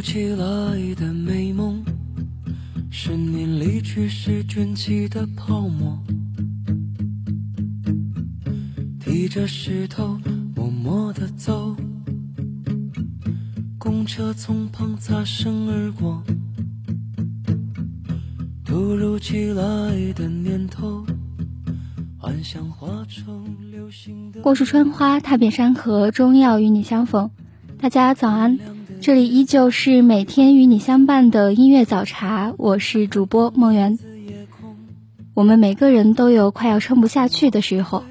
起来的美梦，十年离去时卷起的泡沫，提着石头默默地走，公车从旁擦身而过，突如其来的念头，幻想化成流星的。过树春花，踏遍山河，终要与你相逢。大家早安。这里依旧是每天与你相伴的音乐早茶，我是主播梦圆。我们每个人都有快要撑不下去的时候，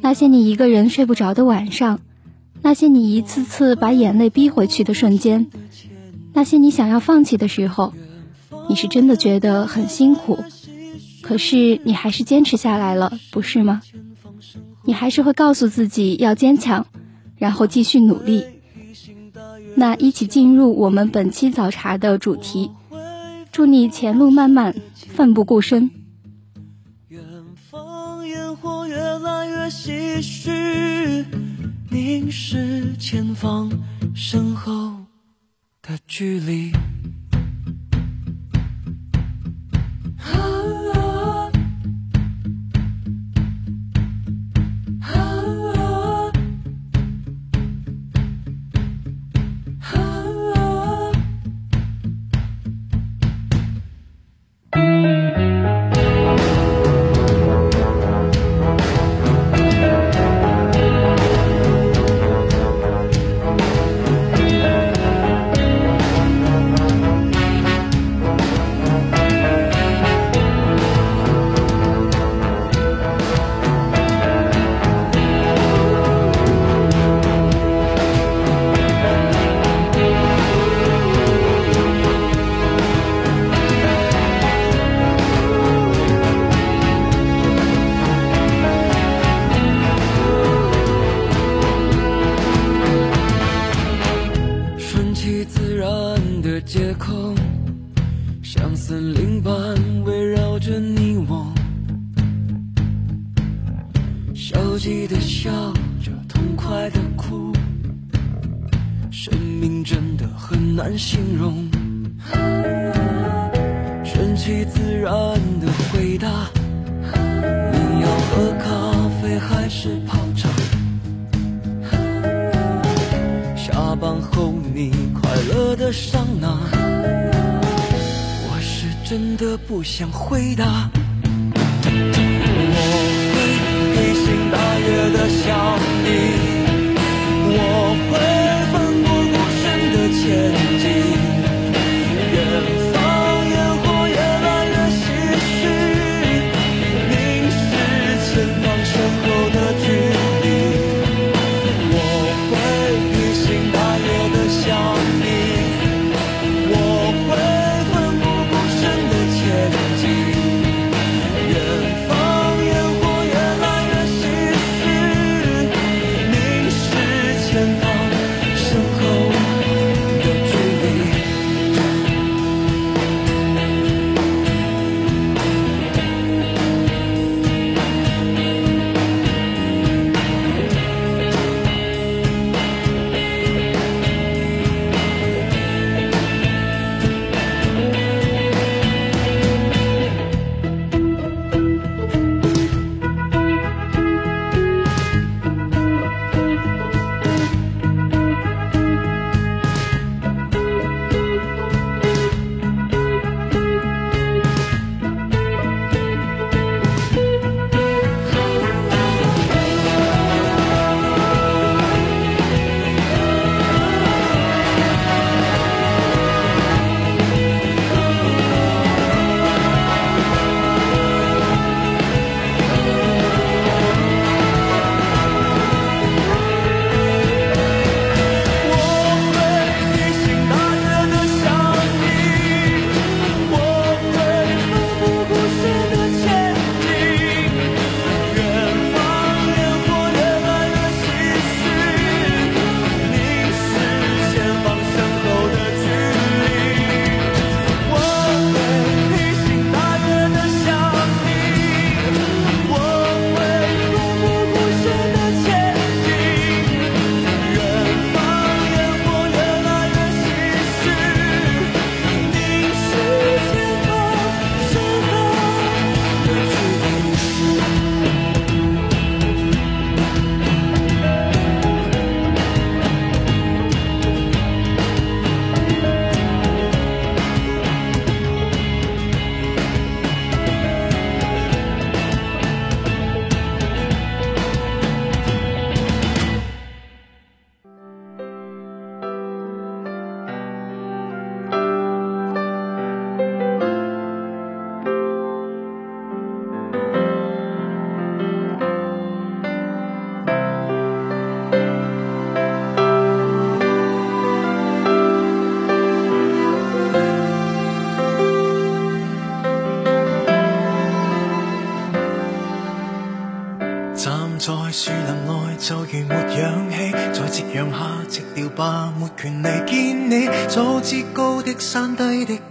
那些你一个人睡不着的晚上，那些你一次次把眼泪逼回去的瞬间，那些你想要放弃的时候，你是真的觉得很辛苦，可是你还是坚持下来了，不是吗？你还是会告诉自己要坚强，然后继续努力。那一起进入我们本期早茶的主题，祝你前路漫漫，奋不顾身。远方烟火越来越唏嘘，凝视前方身后的距离。痛快的哭生命真的很难形容。顺其自然的回答你要喝咖啡还是泡茶？下班后你快乐的上哪我是真的不想回答。大夜的想你，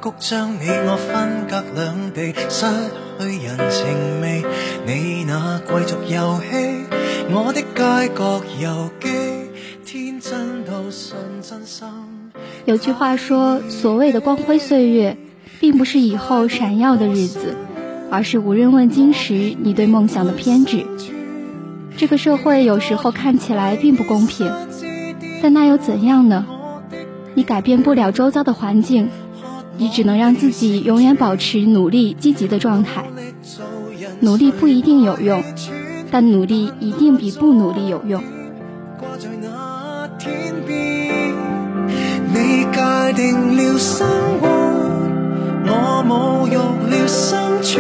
谷，将你我分隔两地，失去人情味。你那贵族游戏，我的街角游记，天真到信真心。有句话说，所谓的光辉岁月，并不是以后闪耀的日子，而是无人问津时你对梦想的偏执。这个社会有时候看起来并不公平，但那又怎样呢？你改变不了周遭的环境，你只能让自己永远保持努力、积极的状态。努力不一定有用，但努力一定比不努力有用。你界定了生活，我侮辱了生存。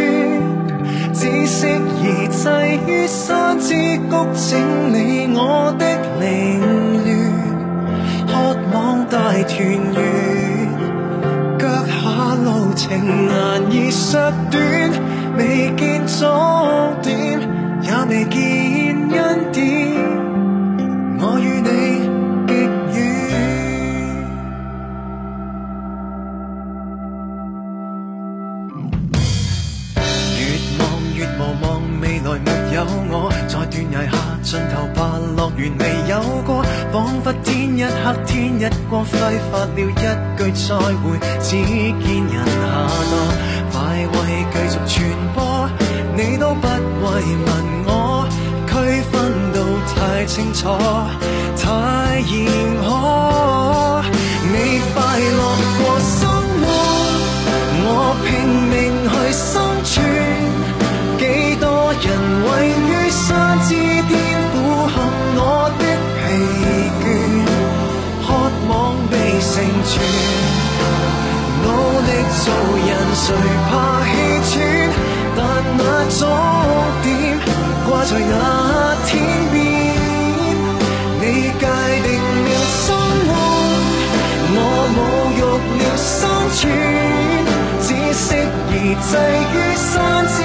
只适宜滞于山之谷，整理我的凌乱，渴望大团圆。情难以缩短未见终点也未见恩典我与你极远越望越无望未来没有我在断崖下尽头吧乐园未有过仿佛天一黑天一光，挥发了一句再会，只见人下堕。快为继续传播，你都不慰问我，区分到太清楚，太严苛。你快乐过生活，我拼命去生存，几多人位于山之巅。我的疲，成全。努力做人，谁怕气喘？但那终点挂在那天边。你界定了生活，我侮辱了生存。只适宜滞于山之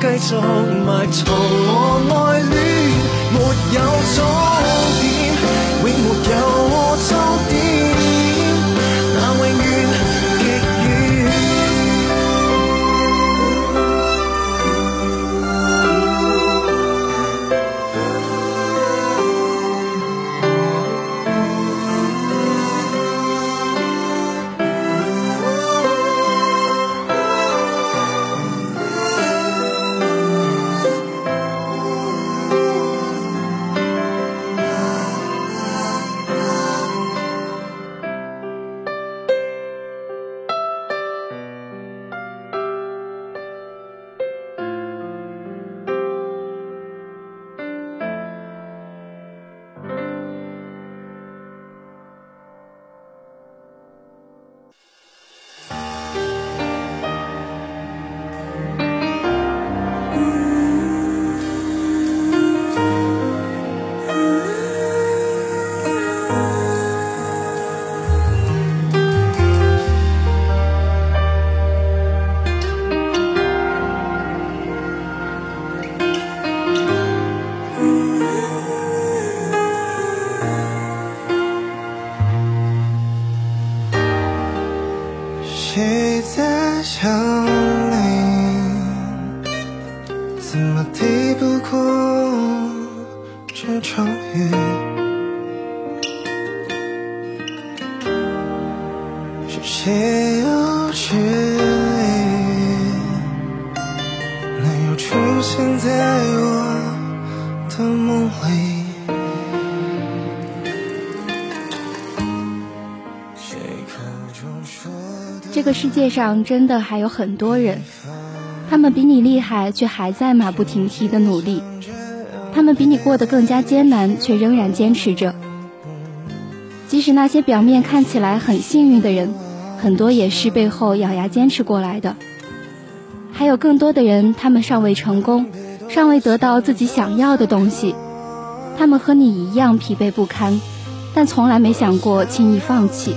继续埋藏我爱恋，没有终世界上真的还有很多人，他们比你厉害，却还在马不停蹄的努力；他们比你过得更加艰难，却仍然坚持着。即使那些表面看起来很幸运的人，很多也是背后咬牙坚持过来的。还有更多的人，他们尚未成功，尚未得到自己想要的东西，他们和你一样疲惫不堪，但从来没想过轻易放弃。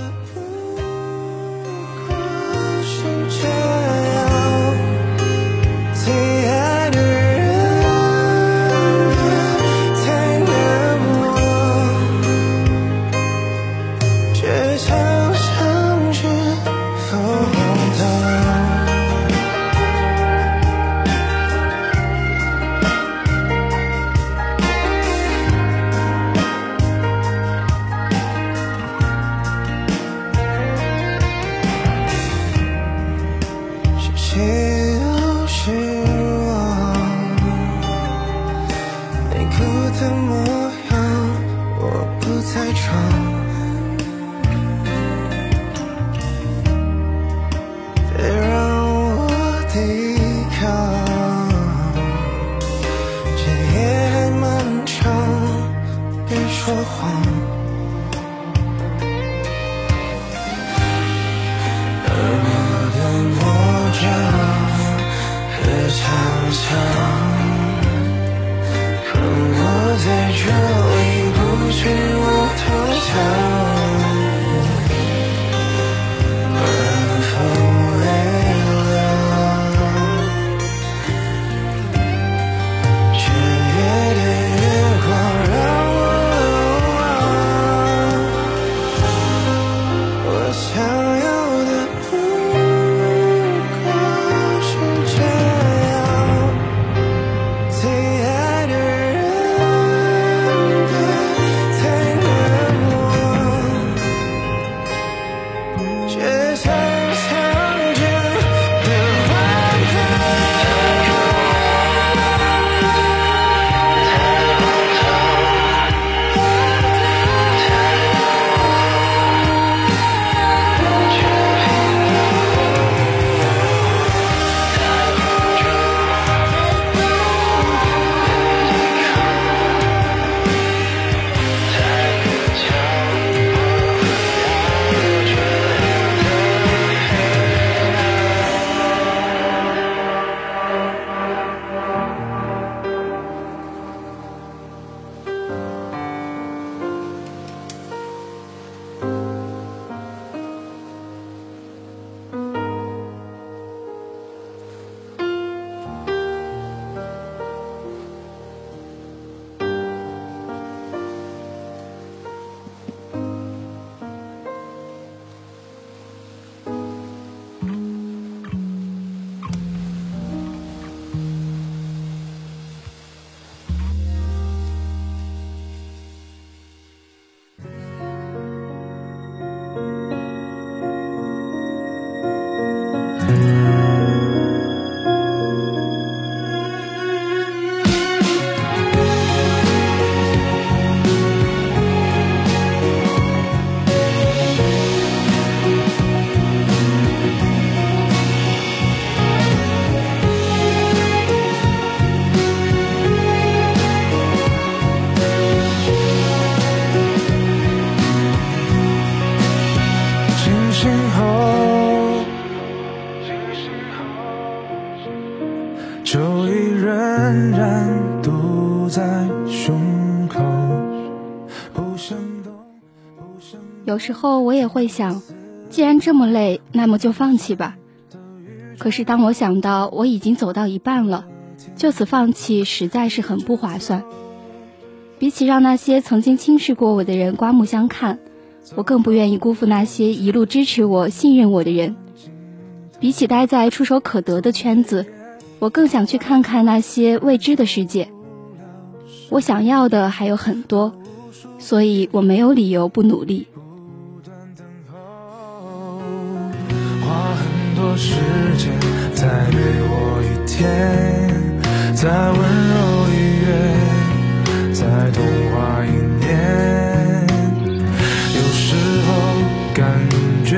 时候我也会想，既然这么累，那么就放弃吧。可是当我想到我已经走到一半了，就此放弃实在是很不划算。比起让那些曾经轻视过我的人刮目相看，我更不愿意辜负那些一路支持我、信任我的人。比起待在触手可得的圈子，我更想去看看那些未知的世界。我想要的还有很多，所以我没有理由不努力。多时间再给我一天，再温柔一月，再童话一年。有时候感觉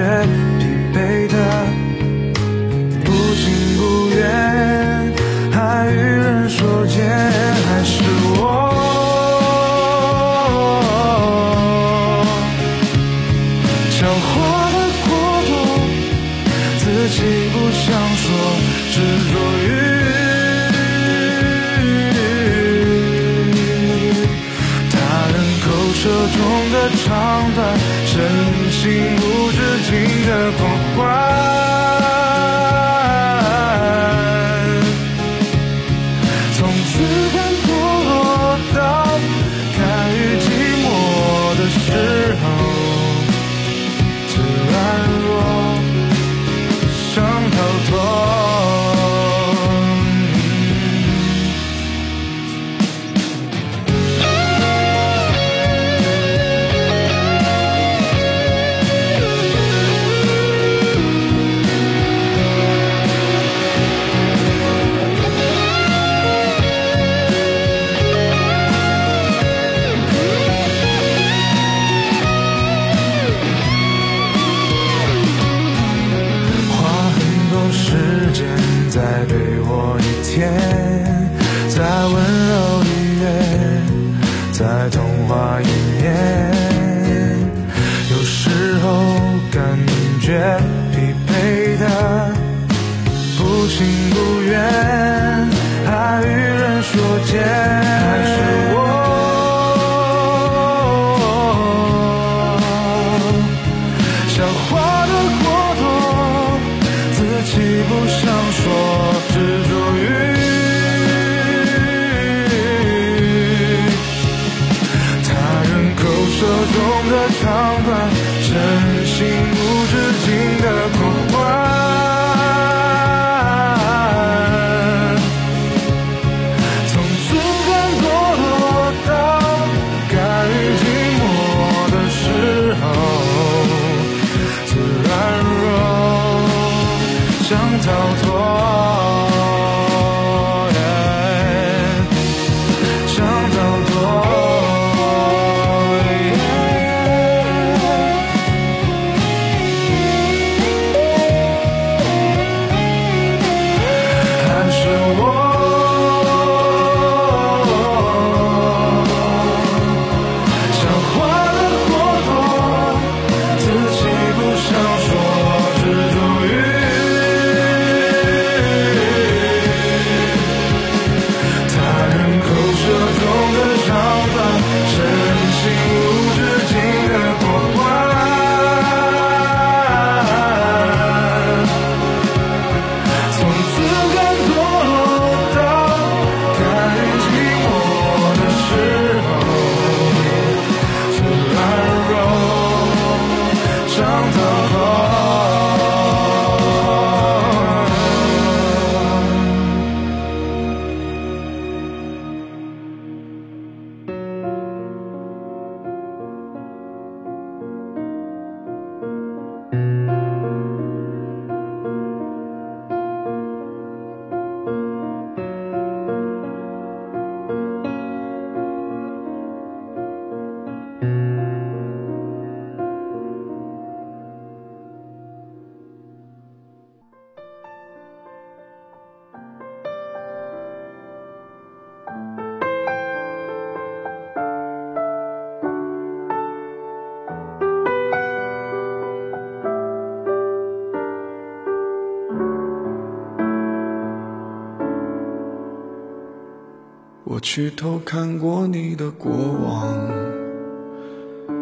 去偷看过你的过往，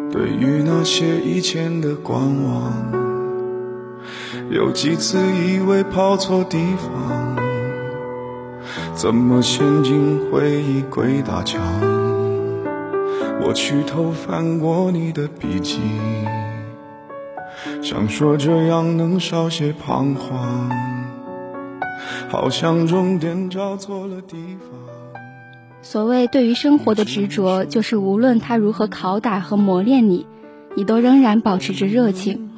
对于那些以前的观望，有几次以为跑错地方，怎么陷进回忆鬼打墙？我去偷翻过你的笔记，想说这样能少些彷徨，好像终点找错了地方。所谓对于生活的执着，就是无论他如何拷打和磨练你，你都仍然保持着热情。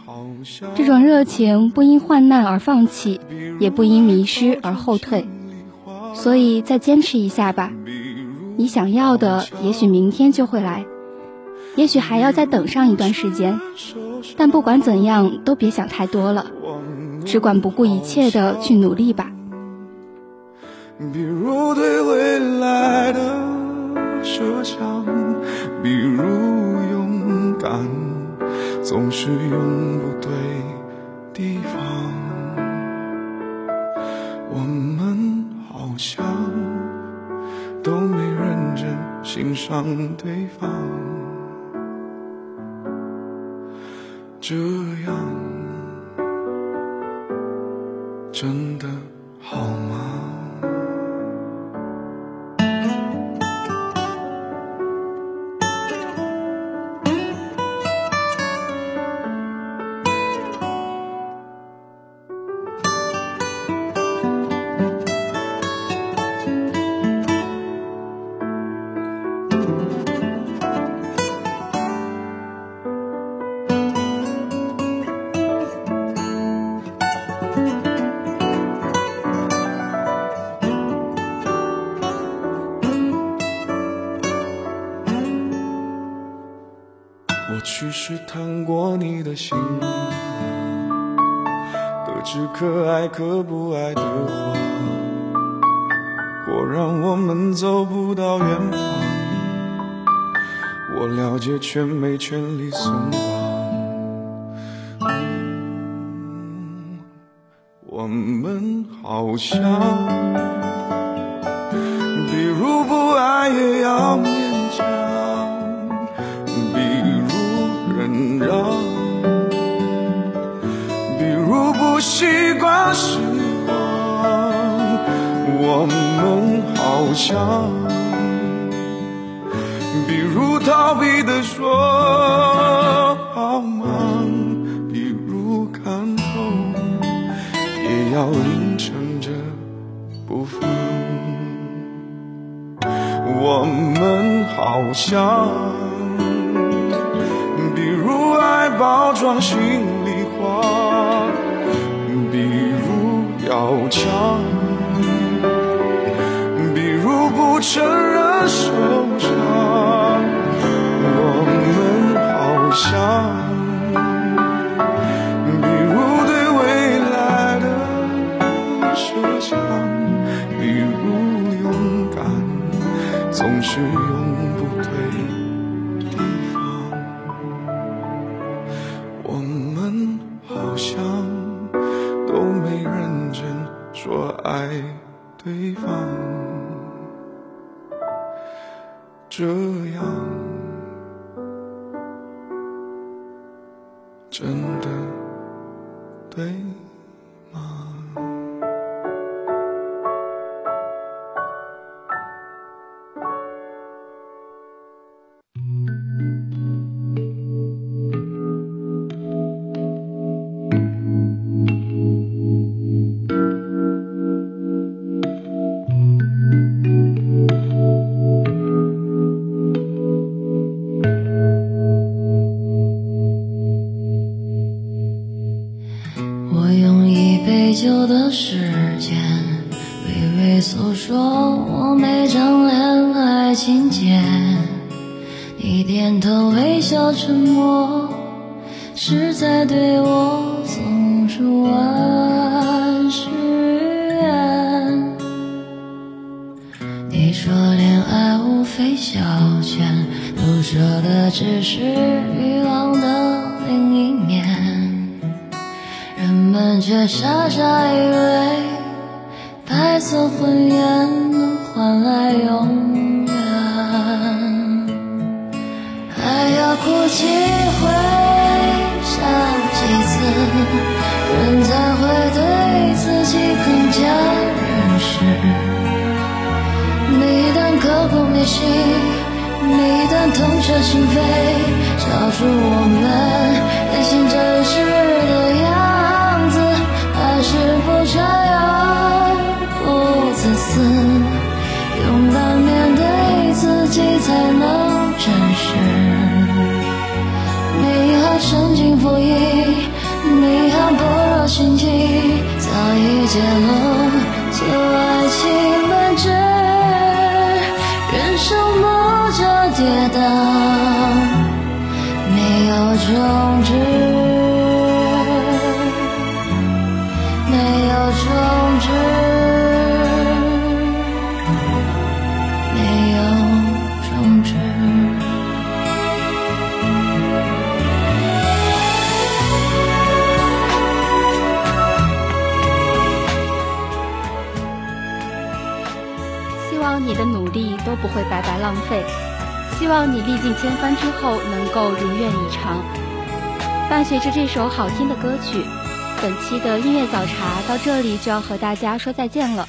这种热情不因患难而放弃，也不因迷失而后退。所以再坚持一下吧，你想要的也许明天就会来，也许还要再等上一段时间。但不管怎样，都别想太多了，只管不顾一切的去努力吧。比如对未来的设想，比如勇敢总是用不对地方。我们好像都没认真欣赏对方，这样真的好吗？让我们走不到远方。我了解，却没权利松绑。我们好像，比如不爱也要勉强，比如忍让，比如不习惯失。我们好像，比如逃避的说好忙，比如看透。也要硬撑着不放。我们好像，比如爱包装心旦刻骨铭心，你一旦痛彻心扉，照出我们内心真实的样子，还是不这样不自私，勇敢面对自己才能真实。你还深信不疑，你还般若心境，早已揭露望你历尽千帆之后能够如愿以偿。伴随着这首好听的歌曲，本期的音乐早茶到这里就要和大家说再见了。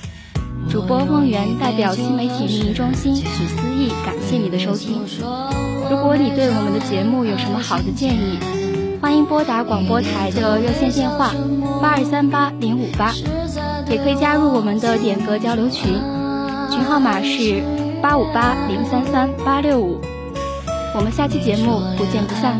主播梦圆代表新媒体运营中心许思义，感谢你的收听。如果你对我们的节目有什么好的建议，欢迎拨打广播台的热线电话八二三八零五八，也可以加入我们的点歌交流群，群号码是八五八零三三八六五。我们下期节目不见不散。